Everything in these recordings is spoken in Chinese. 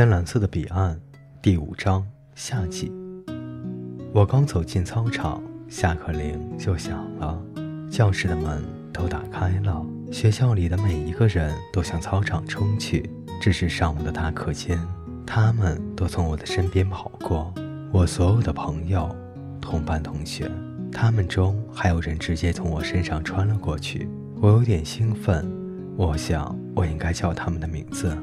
天蓝色的彼岸，第五章夏季。我刚走进操场，下课铃就响了，教室的门都打开了，学校里的每一个人都向操场冲去。这是上午的大课间，他们都从我的身边跑过。我所有的朋友、同班同学，他们中还有人直接从我身上穿了过去。我有点兴奋，我想我应该叫他们的名字：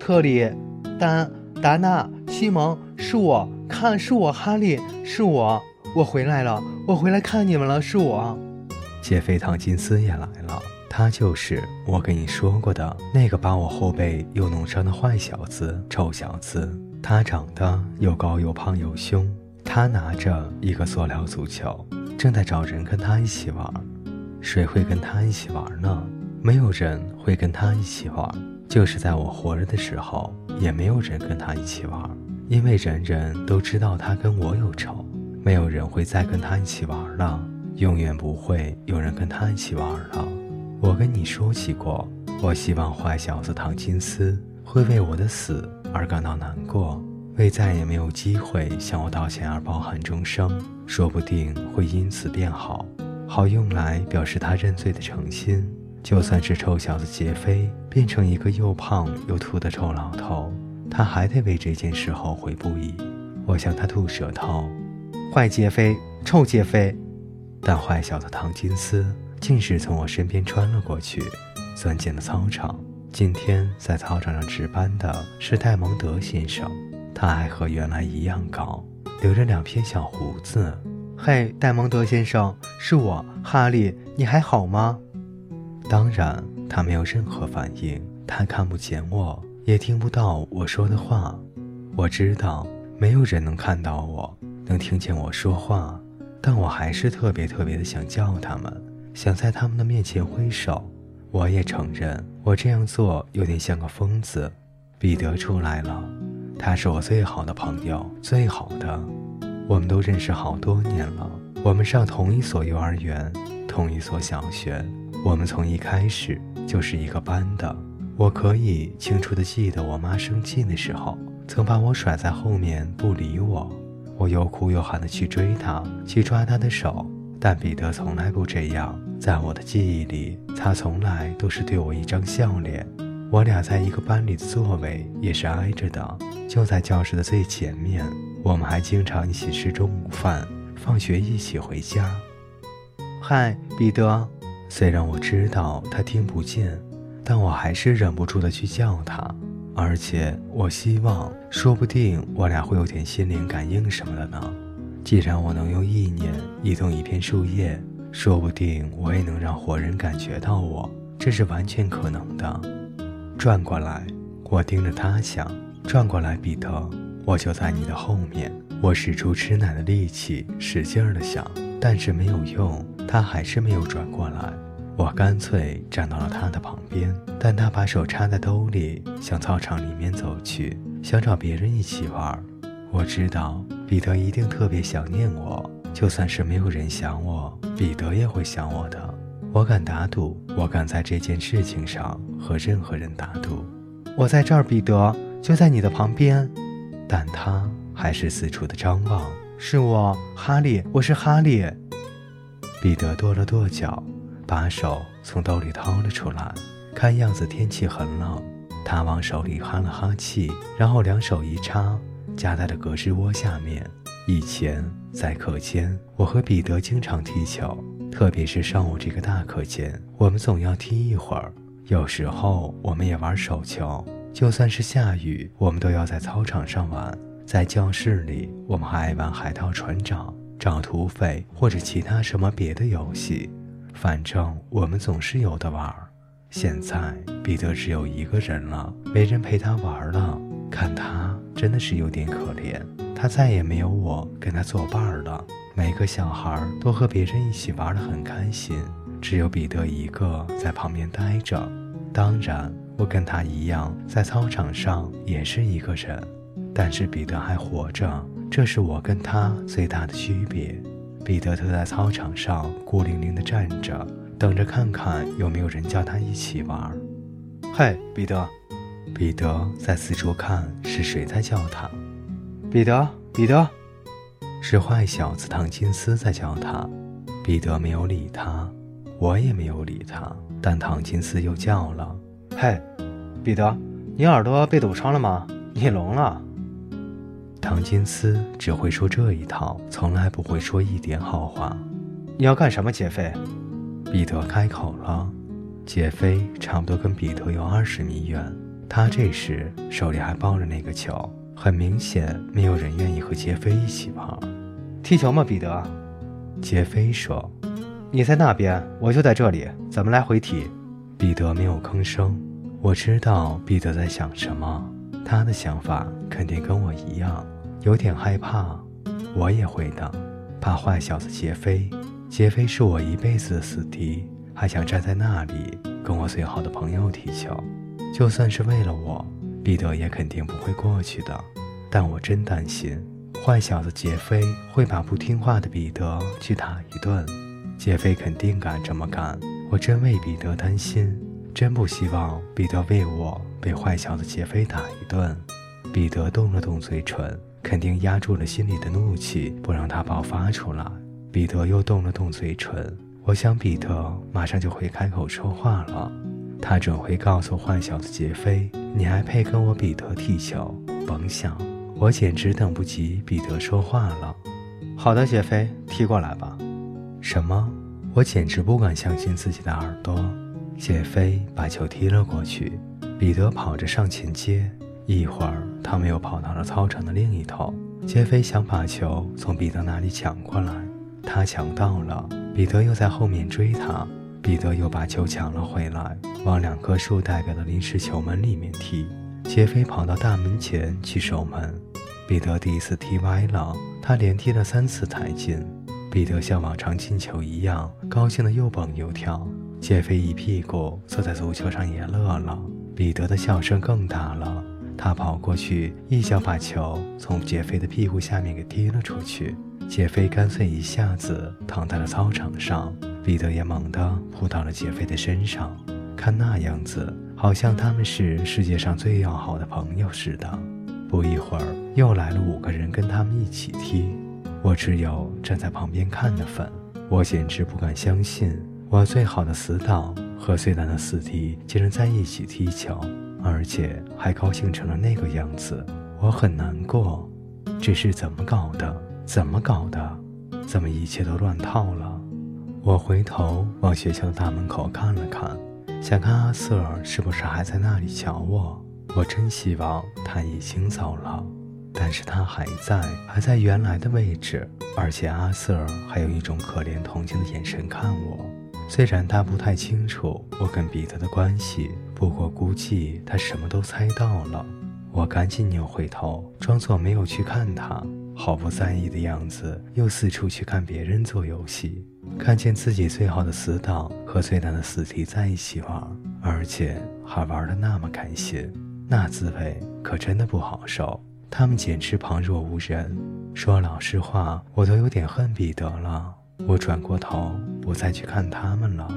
特里。丹、达娜、西蒙，是我，看，是我，哈利，是我，我回来了，我回来看你们了，是我。杰菲·唐金斯也来了，他就是我跟你说过的那个把我后背又弄伤的坏小子，臭小子。他长得又高又胖又凶，他拿着一个塑料足球，正在找人跟他一起玩。谁会跟他一起玩呢？没有人会跟他一起玩。就是在我活着的时候，也没有人跟他一起玩，因为人人都知道他跟我有仇，没有人会再跟他一起玩了，永远不会有人跟他一起玩了。我跟你说起过，我希望坏小子唐金斯会为我的死而感到难过，为再也没有机会向我道歉而抱憾终生，说不定会因此变好，好用来表示他认罪的诚心。就算是臭小子杰飞变成一个又胖又秃的臭老头，他还得为这件事后悔不已。我向他吐舌头，坏杰飞，臭杰飞。但坏小子唐金斯竟是从我身边穿了过去，钻进了操场。今天在操场上值班的是戴蒙德先生，他还和原来一样高，留着两片小胡子。嘿，戴蒙德先生，是我，哈利，你还好吗？当然，他没有任何反应，他看不见我，也听不到我说的话。我知道没有人能看到我，能听见我说话，但我还是特别特别的想叫他们，想在他们的面前挥手。我也承认，我这样做有点像个疯子。彼得出来了，他是我最好的朋友，最好的。我们都认识好多年了，我们上同一所幼儿园，同一所小学。我们从一开始就是一个班的。我可以清楚地记得，我妈生气的时候，曾把我甩在后面不理我。我又哭又喊地去追她，去抓她的手，但彼得从来不这样。在我的记忆里，他从来都是对我一张笑脸。我俩在一个班里的座位也是挨着的，就在教室的最前面。我们还经常一起吃中午饭，放学一起回家。嗨，彼得。虽然我知道他听不见，但我还是忍不住的去叫他，而且我希望，说不定我俩会有点心灵感应什么的呢。既然我能用意念移动一片树叶，说不定我也能让活人感觉到我，这是完全可能的。转过来，我盯着他想，转过来，彼得，我就在你的后面。我使出吃奶的力气，使劲儿的想，但是没有用，他还是没有转过来。我干脆站到了他的旁边，但他把手插在兜里，向操场里面走去，想找别人一起玩。我知道彼得一定特别想念我，就算是没有人想我，彼得也会想我的。我敢打赌，我敢在这件事情上和任何人打赌。我在这儿，彼得就在你的旁边，但他还是四处的张望。是我，哈利，我是哈利。彼得跺了跺脚。把手从兜里掏了出来，看样子天气很冷。他往手里哈了哈气，然后两手一插，夹在了胳肢窝下面。以前在课间，我和彼得经常踢球，特别是上午这个大课间，我们总要踢一会儿。有时候我们也玩手球，就算是下雨，我们都要在操场上玩。在教室里，我们还爱玩海盗船长、找土匪或者其他什么别的游戏。反正我们总是有的玩儿。现在彼得只有一个人了，没人陪他玩了。看他真的是有点可怜，他再也没有我跟他作伴了。每个小孩都和别人一起玩得很开心，只有彼得一个在旁边待着。当然，我跟他一样，在操场上也是一个人，但是彼得还活着，这是我跟他最大的区别。彼得特在操场上孤零零地站着，等着看看有没有人叫他一起玩。嘿，彼得，彼得在四处看是谁在叫他。彼得，彼得，是坏小子唐金斯在叫他。彼得没有理他，我也没有理他。但唐金斯又叫了：“嘿，彼得，你耳朵被堵上了吗？你聋了？”唐金斯只会说这一套，从来不会说一点好话。你要干什么，杰飞？彼得开口了。杰飞差不多跟彼得有二十米远，他这时手里还抱着那个球，很明显没有人愿意和杰飞一起玩。踢球吗，彼得？杰飞说：“你在那边，我就在这里，咱们来回踢。”彼得没有吭声。我知道彼得在想什么，他的想法肯定跟我一样，有点害怕。我也会的，怕坏小子杰飞。杰飞是我一辈子的死敌。还想站在那里跟我最好的朋友踢球，就算是为了我，彼得也肯定不会过去的。但我真担心，坏小子杰飞会把不听话的彼得去打一顿。杰飞肯定敢这么干，我真为彼得担心，真不希望彼得为我被坏小子杰飞打一顿。彼得动了动嘴唇，肯定压住了心里的怒气，不让他爆发出来。彼得又动了动嘴唇。我想彼得马上就会开口说话了，他准会告诉坏小子杰飞：“你还配跟我彼得踢球？”甭想！我简直等不及彼得说话了。好的，杰飞，踢过来吧。什么？我简直不敢相信自己的耳朵。杰飞把球踢了过去，彼得跑着上前接。一会儿，他们又跑到了操场的另一头。杰飞想把球从彼得那里抢过来，他抢到了。彼得又在后面追他，彼得又把球抢了回来，往两棵树代表的临时球门里面踢。杰飞跑到大门前去守门，彼得第一次踢歪了，他连踢了三次才进。彼得像往常进球一样，高兴的又蹦又跳。杰飞一屁股坐在足球上也乐了，彼得的笑声更大了。他跑过去，一脚把球从杰飞的屁股下面给踢了出去。杰飞干脆一下子躺在了操场上，彼得也猛地扑到了杰飞的身上，看那样子，好像他们是世界上最要好的朋友似的。不一会儿，又来了五个人跟他们一起踢，我只有站在旁边看的份。我简直不敢相信，我最好的死党和最难的死敌竟然在一起踢球，而且还高兴成了那个样子。我很难过，这是怎么搞的？怎么搞的？怎么一切都乱套了？我回头往学校的大门口看了看，想看阿瑟尔是不是还在那里瞧我。我真希望他已经走了，但是他还在，还在原来的位置。而且阿瑟尔还有一种可怜同情的眼神看我。虽然他不太清楚我跟彼得的关系，不过估计他什么都猜到了。我赶紧扭回头，装作没有去看他。毫不在意的样子，又四处去看别人做游戏，看见自己最好的死党和最难的死敌在一起玩，而且还玩得那么开心，那滋味可真的不好受。他们简直旁若无人。说老实话，我都有点恨彼得了。我转过头，不再去看他们了。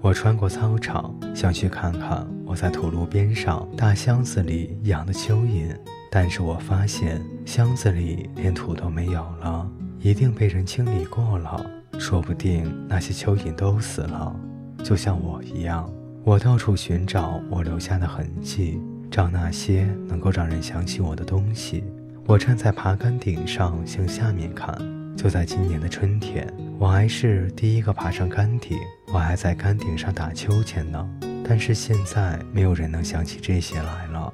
我穿过操场，想去看看我在土路边上大箱子里养的蚯蚓。但是我发现箱子里连土都没有了，一定被人清理过了。说不定那些蚯蚓都死了，就像我一样。我到处寻找我留下的痕迹，找那些能够让人想起我的东西。我站在爬杆顶上向下面看。就在今年的春天，我还是第一个爬上杆顶，我还在杆顶上打秋千呢。但是现在没有人能想起这些来了。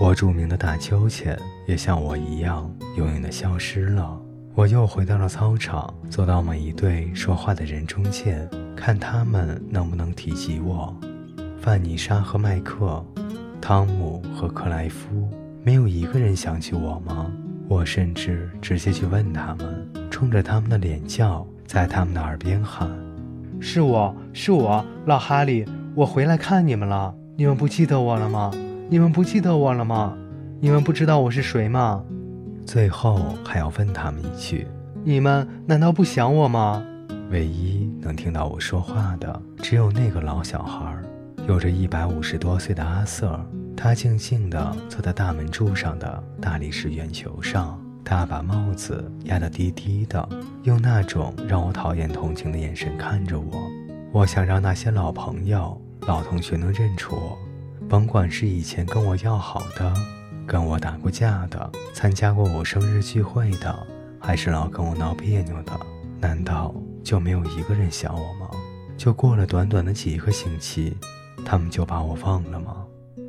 我著名的打秋千也像我一样永远的消失了。我又回到了操场，走到每一对说话的人中间，看他们能不能提及我。范妮莎和麦克，汤姆和克莱夫，没有一个人想起我吗？我甚至直接去问他们，冲着他们的脸叫，在他们的耳边喊：“是我是我，老哈利，我回来看你们了。你们不记得我了吗？”你们不记得我了吗？你们不知道我是谁吗？最后还要问他们一句：你们难道不想我吗？唯一能听到我说话的，只有那个老小孩，有着一百五十多岁的阿瑟。他静静地坐在大门柱上的大理石圆球上，他把帽子压得低低的，用那种让我讨厌同情的眼神看着我。我想让那些老朋友、老同学能认出我，甭管是以前跟我要好的、跟我打过架的、参加过我生日聚会的，还是老跟我闹别扭的，难道就没有一个人想我吗？就过了短短的几个星期，他们就把我忘了吗？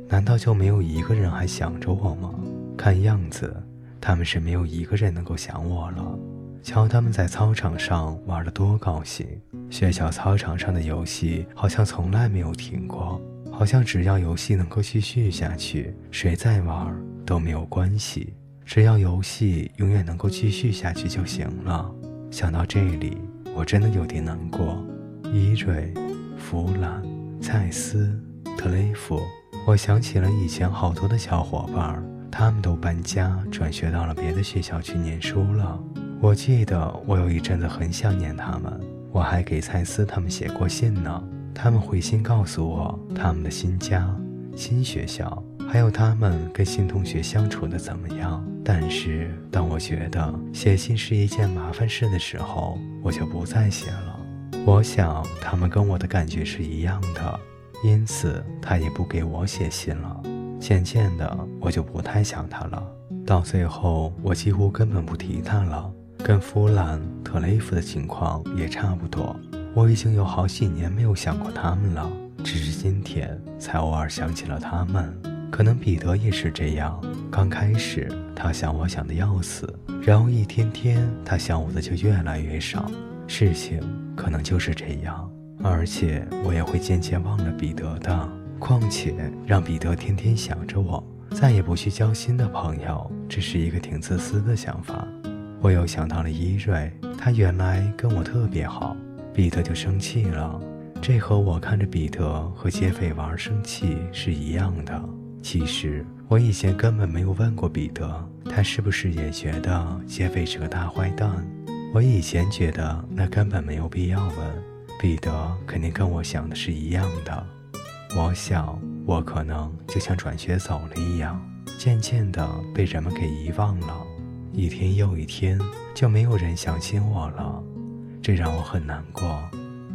难道就没有一个人还想着我吗？看样子，他们是没有一个人能够想我了。瞧他们在操场上玩得多高兴！学校操场上的游戏好像从来没有停过，好像只要游戏能够继续下去，谁在玩都没有关系，只要游戏永远能够继续下去就行了。想到这里，我真的有点难过。伊瑞、弗兰、蔡斯、特雷弗，我想起了以前好多的小伙伴，他们都搬家转学到了别的学校去念书了。我记得我有一阵子很想念他们，我还给蔡司他们写过信呢。他们回信告诉我他们的新家、新学校，还有他们跟新同学相处的怎么样。但是当我觉得写信是一件麻烦事的时候，我就不再写了。我想他们跟我的感觉是一样的，因此他也不给我写信了。渐渐的，我就不太想他了。到最后，我几乎根本不提他了。跟弗兰特雷夫的情况也差不多。我已经有好几年没有想过他们了，只是今天才偶尔想起了他们。可能彼得也是这样。刚开始他想我想的要死，然后一天天他想我的就越来越少。事情可能就是这样，而且我也会渐渐忘了彼得的。况且让彼得天天想着我，再也不去交新的朋友，这是一个挺自私的想法。我又想到了伊瑞，他原来跟我特别好，彼得就生气了。这和我看着彼得和劫匪玩生气是一样的。其实我以前根本没有问过彼得，他是不是也觉得劫匪是个大坏蛋。我以前觉得那根本没有必要问，彼得肯定跟我想的是一样的。我想我可能就像转学走了一样，渐渐的被人们给遗忘了，一天又一天就没有人想起我了，这让我很难过，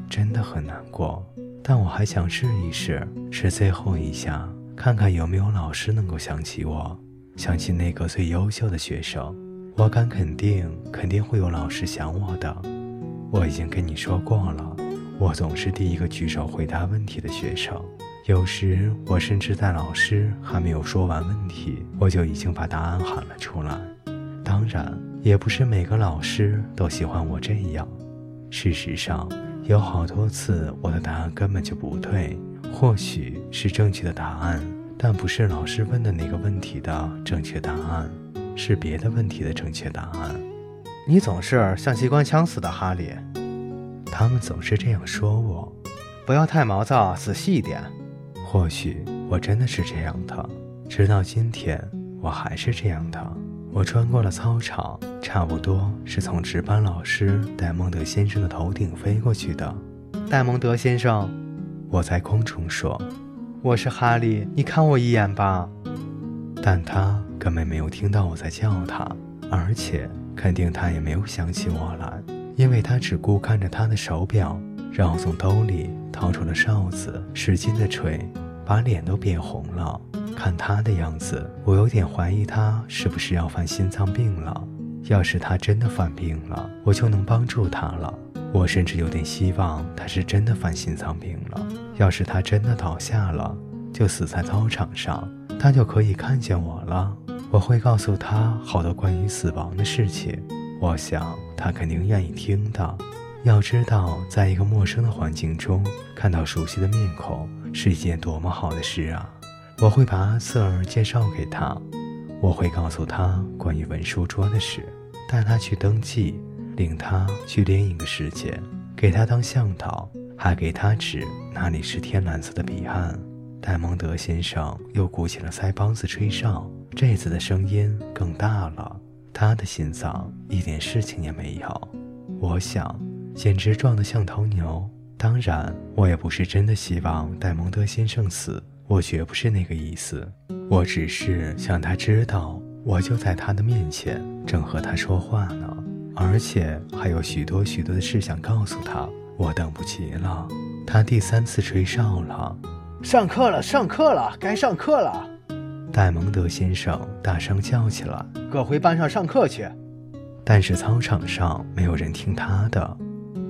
真的很难过。但我还想试一试，是最后一下，看看有没有老师能够想起我，想起那个最优秀的学生。我敢肯定，肯定会有老师想我的。我已经跟你说过了，我总是第一个举手回答问题的学生。有时我甚至在老师还没有说完问题，我就已经把答案喊了出来。当然，也不是每个老师都喜欢我这样。事实上，有好多次我的答案根本就不对，或许是正确的答案，但不是老师问的那个问题的正确答案。是别的问题的正确答案。你总是像机关枪似的，哈利。他们总是这样说我。不要太毛躁，仔细一点。或许我真的是这样的。直到今天，我还是这样的。我穿过了操场，差不多是从值班老师戴蒙德先生的头顶飞过去的。戴蒙德先生，我在空中说：“我是哈利，你看我一眼吧。”但他。根本没有听到我在叫他，而且肯定他也没有想起我来，因为他只顾看着他的手表，然后从兜里掏出了哨子，使劲的吹，把脸都憋红了。看他的样子，我有点怀疑他是不是要犯心脏病了。要是他真的犯病了，我就能帮助他了。我甚至有点希望他是真的犯心脏病了。要是他真的倒下了，就死在操场上，他就可以看见我了。我会告诉他好多关于死亡的事情，我想他肯定愿意听的。要知道，在一个陌生的环境中看到熟悉的面孔是一件多么好的事啊！我会把阿瑟尔介绍给他，我会告诉他关于文书桌的事，带他去登记，领他去另一个世界，给他当向导，还给他指哪里是天蓝色的彼岸。戴蒙德先生又鼓起了腮帮子吹哨。这次的声音更大了，他的心脏一点事情也没有。我想，简直壮得像头牛。当然，我也不是真的希望戴蒙德先生死，我绝不是那个意思，我只是想他知道，我就在他的面前，正和他说话呢，而且还有许多许多的事想告诉他。我等不及了。他第三次吹哨了，上课了，上课了，该上课了。戴蒙德先生大声叫起来：“各回班上上课去！”但是操场上没有人听他的，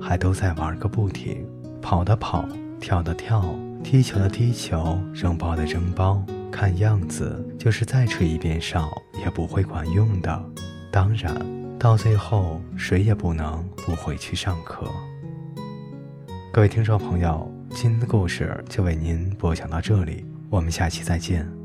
还都在玩个不停，跑的跑，跳的跳，踢球的踢球，扔包的扔包。看样子就是再吹一遍哨也不会管用的。当然，到最后谁也不能不回去上课。各位听众朋友，今天的故事就为您播讲到这里，我们下期再见。